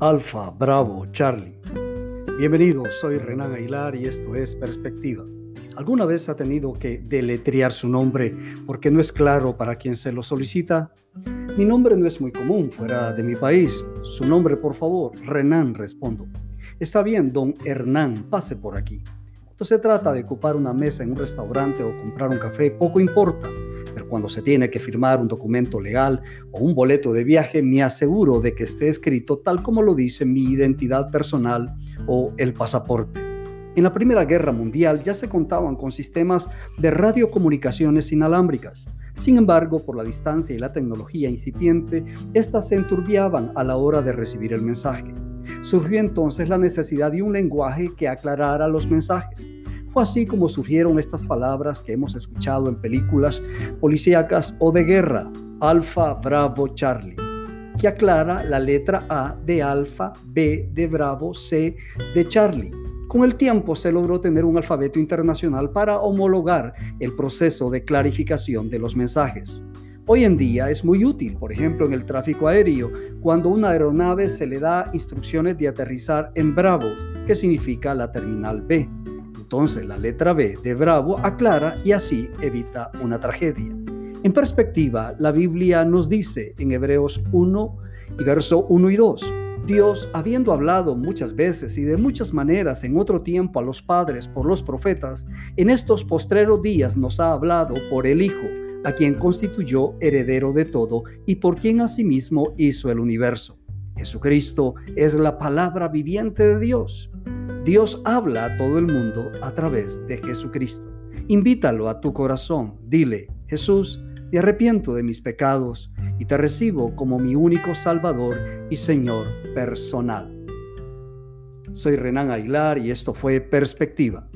Alfa, Bravo, Charlie. Bienvenidos, soy Renan Aguilar y esto es Perspectiva. ¿Alguna vez ha tenido que deletrear su nombre porque no es claro para quien se lo solicita? Mi nombre no es muy común fuera de mi país. Su nombre, por favor. Renan, respondo. Está bien, don Hernán, pase por aquí. Cuando se trata de ocupar una mesa en un restaurante o comprar un café, poco importa cuando se tiene que firmar un documento legal o un boleto de viaje, me aseguro de que esté escrito tal como lo dice mi identidad personal o el pasaporte. En la Primera Guerra Mundial ya se contaban con sistemas de radiocomunicaciones inalámbricas. Sin embargo, por la distancia y la tecnología incipiente, éstas se enturbiaban a la hora de recibir el mensaje. Surgió entonces la necesidad de un lenguaje que aclarara los mensajes así como surgieron estas palabras que hemos escuchado en películas policíacas o de guerra, Alfa, Bravo, Charlie, que aclara la letra A de Alfa, B de Bravo, C de Charlie. Con el tiempo se logró tener un alfabeto internacional para homologar el proceso de clarificación de los mensajes. Hoy en día es muy útil, por ejemplo, en el tráfico aéreo, cuando una aeronave se le da instrucciones de aterrizar en Bravo, que significa la terminal B. Entonces la letra B de Bravo aclara y así evita una tragedia. En perspectiva, la Biblia nos dice en Hebreos 1 y verso 1 y 2, Dios, habiendo hablado muchas veces y de muchas maneras en otro tiempo a los padres por los profetas, en estos postreros días nos ha hablado por el Hijo, a quien constituyó heredero de todo y por quien asimismo hizo el universo. Jesucristo es la palabra viviente de Dios. Dios habla a todo el mundo a través de Jesucristo. Invítalo a tu corazón. Dile, Jesús, me arrepiento de mis pecados y te recibo como mi único Salvador y Señor personal. Soy Renan Aguilar y esto fue Perspectiva